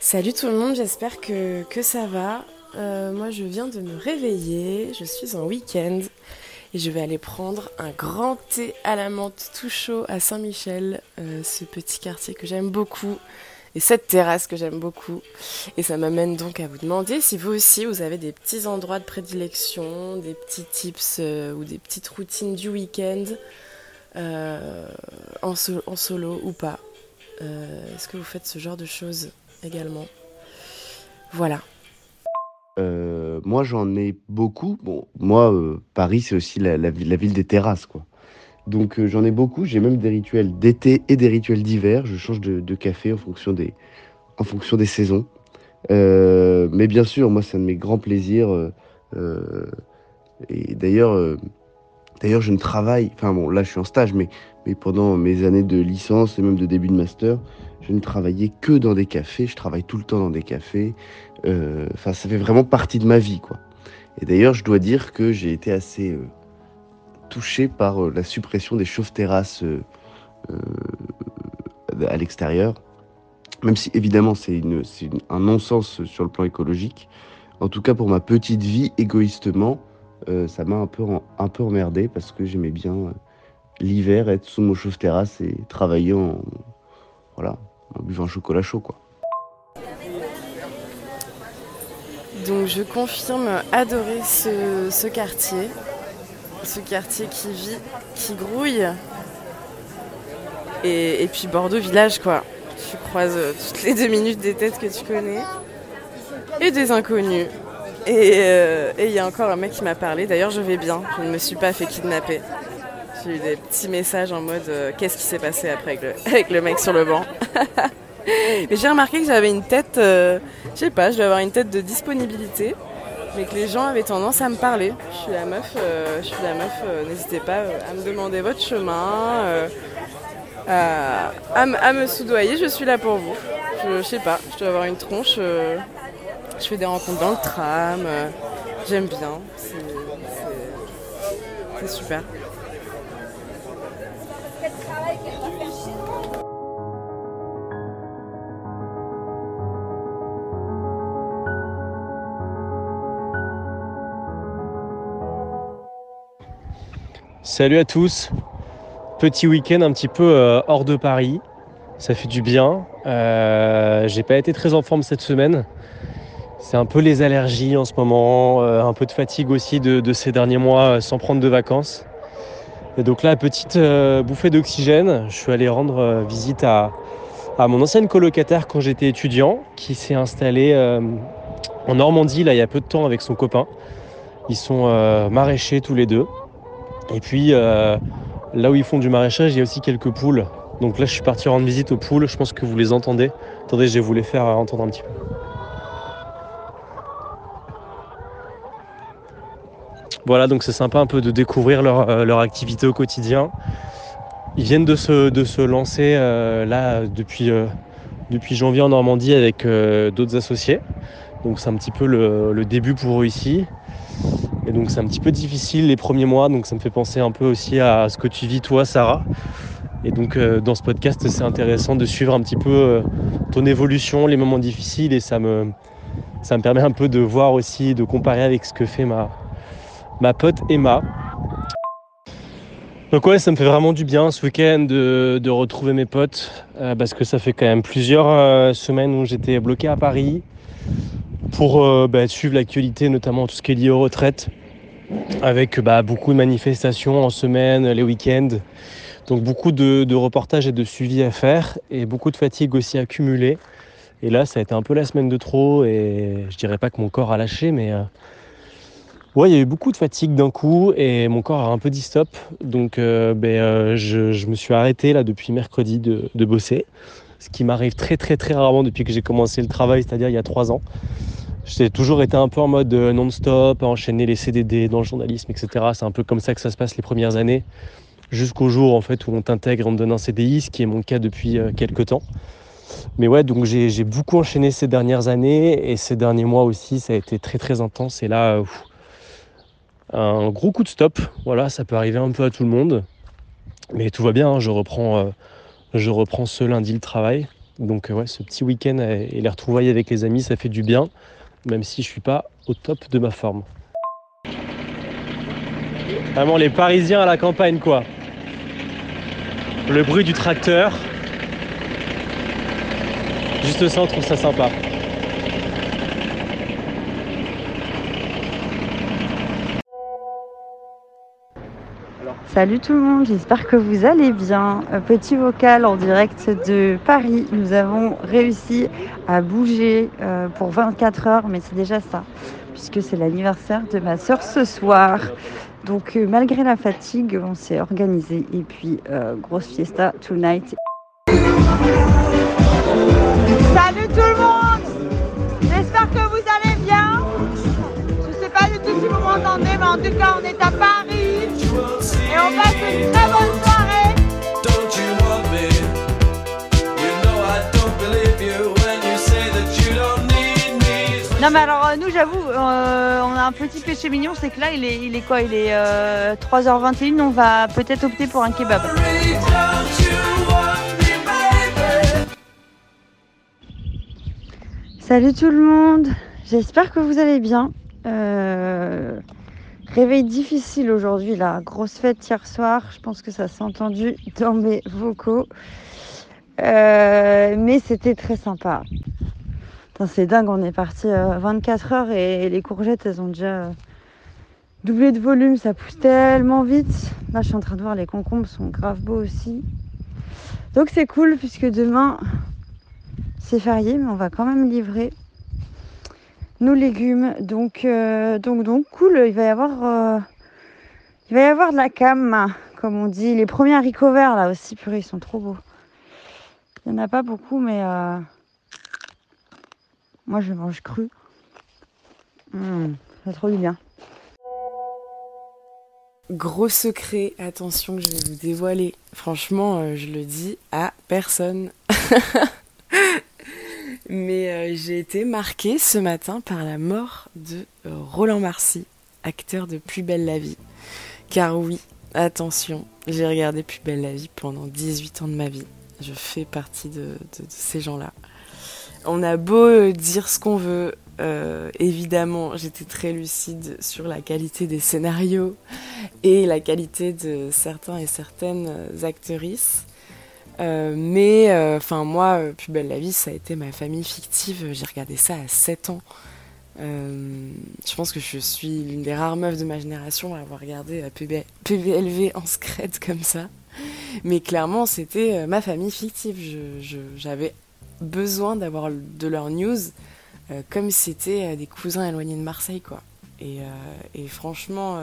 Salut tout le monde, j'espère que, ça va. Euh, moi je viens de me réveiller, je suis en week-end et je vais aller prendre un grand thé à la menthe tout chaud à Saint-Michel, euh, ce petit quartier que j'aime beaucoup et cette terrasse que j'aime beaucoup. Et ça m'amène donc à vous demander si vous aussi vous avez des petits endroits de prédilection, des petits tips euh, ou des petites routines du week-end en, so- en solo ou pas. Est-ce que vous faites ce genre de choses? Également Voilà. Euh, moi, j'en ai beaucoup. Bon, moi, euh, Paris, c'est aussi la, ville- des terrasses, quoi. Donc, euh, j'en ai beaucoup. J'ai même des rituels d'été et des rituels d'hiver. Je change de, de café en fonction des, en fonction des saisons. Mais bien sûr, moi, c'est un de mes grands plaisirs. et d'ailleurs, d'ailleurs, je ne travaille. Enfin, bon, là, je suis en stage, mais, mais pendant mes années de licence et même de début de master, je ne travaillais que dans des cafés. Je travaille tout le temps dans des cafés. Euh, Enfin, ça fait vraiment partie de ma vie, quoi. Et d'ailleurs, je dois dire que j'ai été assez euh, touché par euh, la suppression des chauffes-terrasses euh, à l'extérieur. Même si, évidemment, c'est un non-sens sur le plan écologique. En tout cas, pour ma petite vie, égoïstement, ça m'a un peu, un peu emmerdé parce que j'aimais bien l'hiver être sous mon chauffe-terrasse et travailler en, voilà, en buvant un chocolat chaud, quoi. Donc je confirme adorer ce, quartier. Ce quartier qui vit, qui grouille. Et, puis Bordeaux village quoi. Tu croises toutes les deux minutes des têtes que tu connais. Et des inconnus. Euh, et il y a encore un mec qui m'a parlé. D'ailleurs je vais bien. Je ne me suis pas fait kidnapper. J'ai eu des petits messages en mode euh, qu'est-ce qui s'est passé après avec le, mec sur le banc? Mais j'ai remarqué que j'avais une tête, euh, je sais pas, je devais avoir une tête de disponibilité, mais que les gens avaient tendance à me parler. Je suis la meuf, euh, je suis la meuf, euh, n'hésitez pas à me demander votre chemin, à, me- soudoyer, je suis là pour vous. Je, je sais pas, je dois avoir une tronche, je fais des rencontres dans le tram, j'aime bien, c'est super. Salut à tous. Petit week-end un petit peu euh, hors de Paris. Ça fait du bien. Euh, J'ai pas été très en forme cette semaine. C'est un peu les allergies en ce moment, euh, un peu de fatigue aussi de, ces derniers mois sans prendre de vacances. Et donc là, petite bouffée d'oxygène. Je suis allé rendre visite à, mon ancienne colocataire quand j'étais étudiant, qui s'est installé en Normandie là il y a peu de temps avec son copain. Ils sont maraîchers tous les deux. Et puis euh, là où ils font du maraîchage, il y a aussi quelques poules. Donc là, je suis parti rendre visite aux poules. Je pense que vous les entendez. Attendez, je vais vous les faire entendre un petit peu. Voilà, donc c'est sympa un peu de découvrir leur, euh, leur activité au quotidien. Ils viennent de se, de se lancer euh, là depuis, depuis janvier en Normandie avec d'autres associés. Donc c'est un petit peu le, le début pour eux ici. Donc c'est un petit peu difficile les premiers mois, donc ça me fait penser un peu aussi à ce que tu vis toi, Sarah. Et donc euh, dans ce podcast, c'est intéressant de suivre un petit peu euh, ton évolution, les moments difficiles, et ça me, ça me permet un peu de voir aussi, de comparer avec ce que fait ma, ma pote Emma. Donc ouais, ça me fait vraiment du bien ce week-end de, de retrouver mes potes, euh, parce que ça fait quand même plusieurs semaines où j'étais bloqué à Paris pour bah, suivre l'actualité, notamment tout ce qui est lié aux retraites, avec bah, beaucoup de manifestations en semaine, les week-ends. Donc beaucoup de, reportages et de suivi à faire, et beaucoup de fatigue aussi accumulée. Et là, ça a été un peu la semaine de trop et je dirais pas que mon corps a lâché, mais ouais, il y a eu beaucoup de fatigue d'un coup et mon corps a un peu dit stop. Donc ben, je, me suis arrêté là depuis mercredi de, de bosser, ce qui m'arrive très très rarement depuis que j'ai commencé le travail, c'est-à-dire il y a trois ans. J'ai toujours été un peu en mode euh, non-stop, enchaîner les CDD dans le journalisme, etc. C'est un peu comme ça que ça se passe les premières années, jusqu'au jour en fait où on t'intègre, on te donne un CDI, ce qui est mon cas depuis euh, quelques temps. Mais ouais, donc j'ai beaucoup enchaîné ces dernières années et ces derniers mois aussi, ça a été très très intense. Et là, un gros coup de stop. Voilà, ça peut arriver un peu à tout le monde, mais tout va bien. Hein. je reprends, euh, je reprends ce lundi le travail. Donc ouais, ce petit week-end et les retrouvailles avec les amis, ça fait du bien même si je suis pas au top de ma forme. Vraiment les Parisiens à la campagne quoi. Le bruit du tracteur. Juste ça, on trouve ça sympa. Salut tout le monde, j'espère que vous allez bien. Petit vocal en direct de Paris. Nous avons réussi à bouger euh, pour 24 heures, mais c'est déjà ça, puisque c'est l'anniversaire de ma soeur ce soir. Donc euh, malgré la fatigue, on s'est organisé et puis euh, grosse fiesta tonight. Salut tout le monde J'espère que vous allez bien. Je sais pas du tout si vous m'entendez, mais en tout cas on est à Non mais alors euh, nous j'avoue euh, on a un petit péché mignon c'est que là il est, il est quoi? Il est 3h21 euh, on va peut-être opter pour un kebab. Salut tout le monde, j'espère que vous allez bien. Réveil difficile aujourd'hui, la grosse fête hier soir. Je pense que ça s'est entendu dans mes vocaux. mais c'était très sympa. C'est dingue, on est parti 24 heures et les courgettes, elles ont déjà doublé de volume. Ça pousse tellement vite. Là, je suis en train de voir les concombres sont grave beaux aussi. Donc c'est cool puisque demain, c'est férié, mais on va quand même livrer nos légumes. Donc, euh, donc, donc, cool. Il va y avoir, euh, il va y avoir de la cam, comme on dit. Les premiers haricots verts là aussi, purée, ils sont trop beaux. Il n'y en a pas beaucoup, mais euh, moi je mange cru. Mmh, trop bien. Gros secret, attention que je vais vous dévoiler. Franchement, je le dis à personne. Mais euh, j'ai été marquée ce matin par la mort de euh, Roland Marcy, acteur de Plus belle la vie. Car oui, attention, j'ai regardé Plus belle la vie pendant 18 ans de ma vie. Je fais partie de, ces gens-là. On a beau euh, dire ce qu'on veut, évidemment, j'étais très lucide sur la qualité des scénarios et la qualité de certains et certaines actrices. Euh, mais euh, enfin moi, euh, Plus belle la vie, ça a été ma famille fictive. J'ai regardé ça à 7 ans. je pense que je suis l'une des rares meufs de ma génération à avoir regardé PBLV en scred comme ça. Mais clairement, c'était ma famille fictive. J'avais besoin d'avoir de leurs news comme c'était des cousins éloignés de Marseille, quoi. Et, et franchement,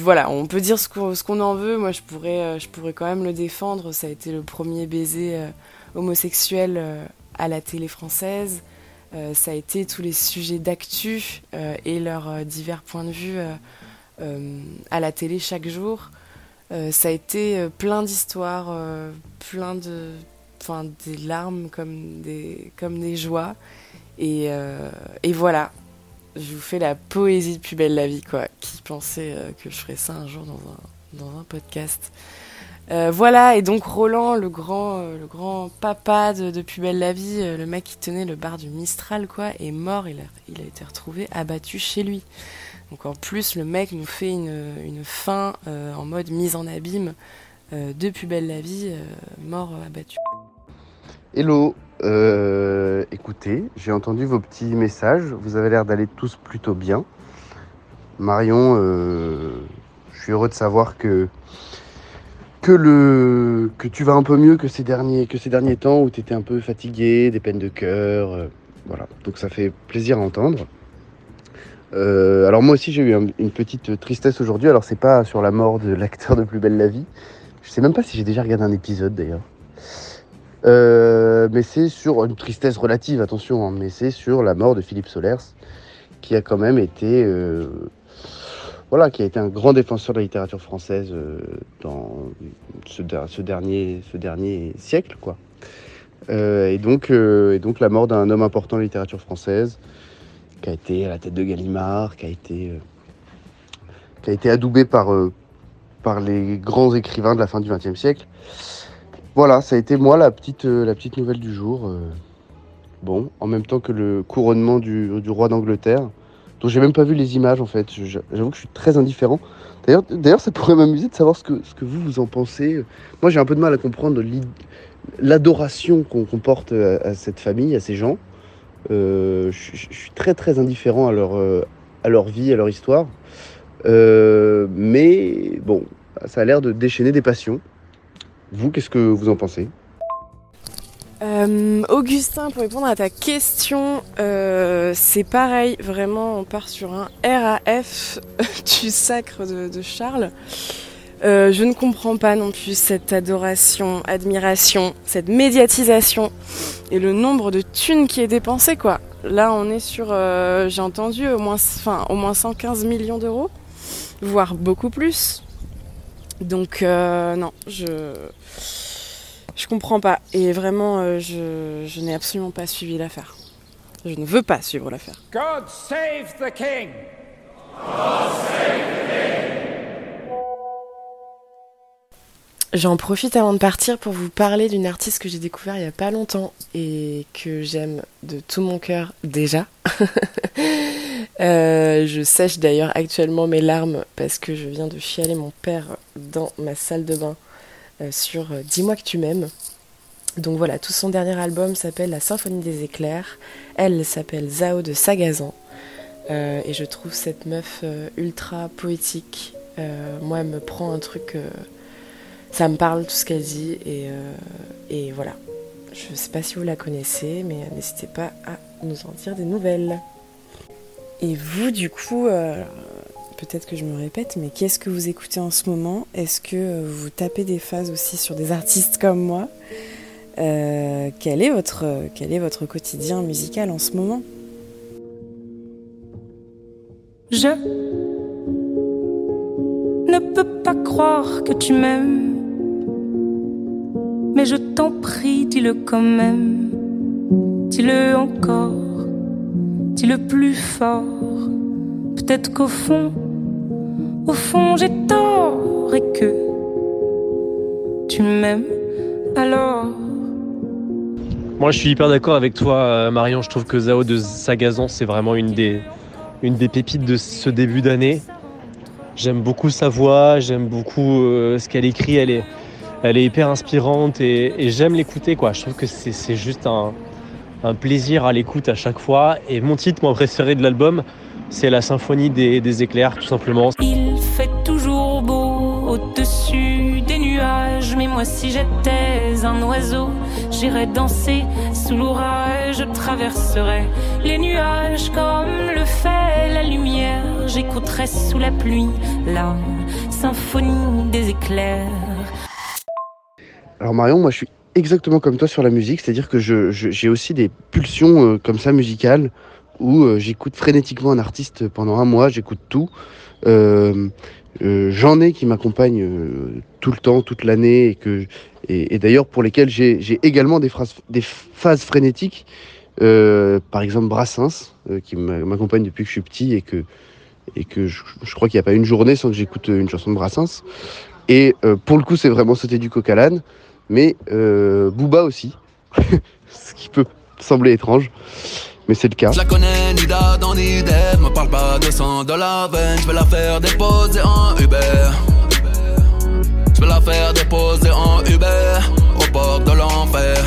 voilà, on peut dire ce qu'on en veut. Moi, je pourrais, euh, je pourrais quand même le défendre. Ça a été le premier baiser euh, homosexuel euh, à la télé française. ça a été tous les sujets d'actu et leurs divers points de vue à la télé chaque jour. ça a été plein d'histoires, plein de, larmes comme des, comme des joies. Et voilà, je vous fais la poésie de Plus belle la vie, quoi. Qui pensait euh, que je ferais ça un jour dans un, dans un podcast euh, voilà, et donc Roland, le grand, euh, le grand papa de, de, Plus la vie, le mec qui tenait le bar du Mistral, quoi, est mort. Il a, été retrouvé abattu chez lui. Donc en plus, le mec nous fait une, une fin en mode mise en abîme de Plus belle la vie, mort abattu. Hello, euh, écoutez, j'ai entendu vos petits messages. Vous avez l'air d'aller tous plutôt bien. Marion, euh, je suis heureux de savoir que que, le, que tu vas un peu mieux que ces derniers, que ces derniers temps où tu étais un peu fatigué, des peines de cœur. euh, voilà, donc ça fait plaisir à entendre. Alors moi aussi j'ai eu un- une petite tristesse aujourd'hui. Alors c'est pas sur la mort de l'acteur de Plus belle la vie. Je sais même pas si j'ai déjà regardé un épisode d'ailleurs. Euh, mais c'est sur une tristesse relative, attention, hein, mais c'est sur la mort de Philippe Solers, qui a quand même été, euh, voilà, qui a été un grand défenseur de la littérature française euh, dans ce, ce dernier, ce dernier siècle, quoi. Euh, et donc, euh, et donc la mort d'un homme important de la littérature française, qui a été à la tête de Gallimard, qui a été, qui a été adoubé par, par les grands écrivains de la fin du XXe siècle. Voilà, ça a été moi la petite, euh, nouvelle du jour. euh. bon, en même temps que le couronnement du, roi d'Angleterre, dont j'ai même pas vu les images en fait. J'avoue que je suis très indifférent. D'ailleurs, ça pourrait m'amuser de savoir ce que, vous vous en pensez. Moi, j'ai un peu de mal à comprendre l'adoration qu'on qu'on porte à, cette famille, à ces gens. Euh, je, suis très très indifférent à leur, euh, à leur vie, à leur histoire. Euh, mais bon, ça a l'air de déchaîner des passions. Vous, qu'est-ce que vous en pensez? Euh, Augustin, pour répondre à ta question, euh, c'est pareil, vraiment, on part sur un RAF du sacre de, Charles. Euh, je ne comprends pas non plus cette adoration, admiration, cette médiatisation et le nombre de thunes qui est dépensé, quoi. Là, on est sur, j'ai entendu, au moins, enfin, au moins 115 millions d'euros, voire beaucoup plus. Donc, euh, non, je. Je comprends pas. Et vraiment, euh, je, je n'ai absolument pas suivi l'affaire. Je ne veux pas suivre l'affaire. God save the king! J'en profite avant de partir pour vous parler d'une artiste que j'ai découvert il y a pas longtemps et que j'aime de tout mon cœur déjà. Euh, je sèche d'ailleurs actuellement mes larmes parce que je viens de chialer mon père dans ma salle de bain euh, sur euh, Dis-moi que tu m'aimes. Donc voilà, tout son dernier album s'appelle La Symphonie des éclairs. Elle s'appelle Zao de Sagazan. Et je trouve cette meuf ultra poétique. Moi, elle me prend un truc. ça me parle tout ce qu'elle dit. Et, et voilà. Je sais pas si vous la connaissez, mais n'hésitez pas à nous en dire des nouvelles. Et vous, du coup, euh, peut-être que je me répète, mais qu'est-ce que vous écoutez en ce moment? Est-ce que euh, vous tapez des phases aussi sur des artistes comme moi? Euh, quel, est votre, quel est votre quotidien musical en ce moment? Je ne peux pas croire que tu m'aimes, mais je t'en prie, dis-le quand même, dis-le encore, dis-le plus fort. Peut-être qu'au fond, au fond j'ai tort et que tu m'aimes alors. Moi, je suis hyper d'accord avec toi, euh, Marion. Je trouve que Zao de Sagazan, c'est vraiment une des, une des pépites de ce début d'année. J'aime beaucoup sa voix, j'aime beaucoup euh, ce qu'elle écrit. Elle est, hyper inspirante et, j'aime l'écouter. Quoi. Je trouve que c'est juste un, un plaisir à l'écoute à chaque fois. Et mon titre, mon préféré de l'album, c'est La Symphonie des, des éclairs, tout simplement. Il fait toujours beau au-dessus des nuages, mais moi si j'étais un oiseau, j'irais danser sous l'orage, je traverserais les nuages comme le fait la lumière, j'écouterais sous la pluie la symphonie des éclairs. Alors Marion, moi je suis exactement comme toi sur la musique, c'est-à-dire que je- je- j'ai aussi des pulsions euh, comme ça musicales où euh, j'écoute frénétiquement un artiste pendant un mois, j'écoute tout. Euh, euh, J'en ai qui m'accompagnent euh, tout le temps, toute l'année, et, que, et, d'ailleurs pour lesquels j'ai j'ai également des, phrases, des phases frénétiques. Par exemple Brassens, qui m'a- m'accompagne depuis que je suis petit et que, et que je, je crois qu'il n'y a pas une journée sans que j'écoute une chanson de Brassens. Et euh, pour le coup, c'est vraiment sauter du coq à l'âne mais euh, Booba aussi, ce qui peut sembler étrange, mais c'est le cas. Je la connais, ni d'Adam ni d'Ève. Me parle pas de sang dans la veine. Je vais la faire déposer en Uber. Je vais la faire déposer en Uber. Au port de l'enfer.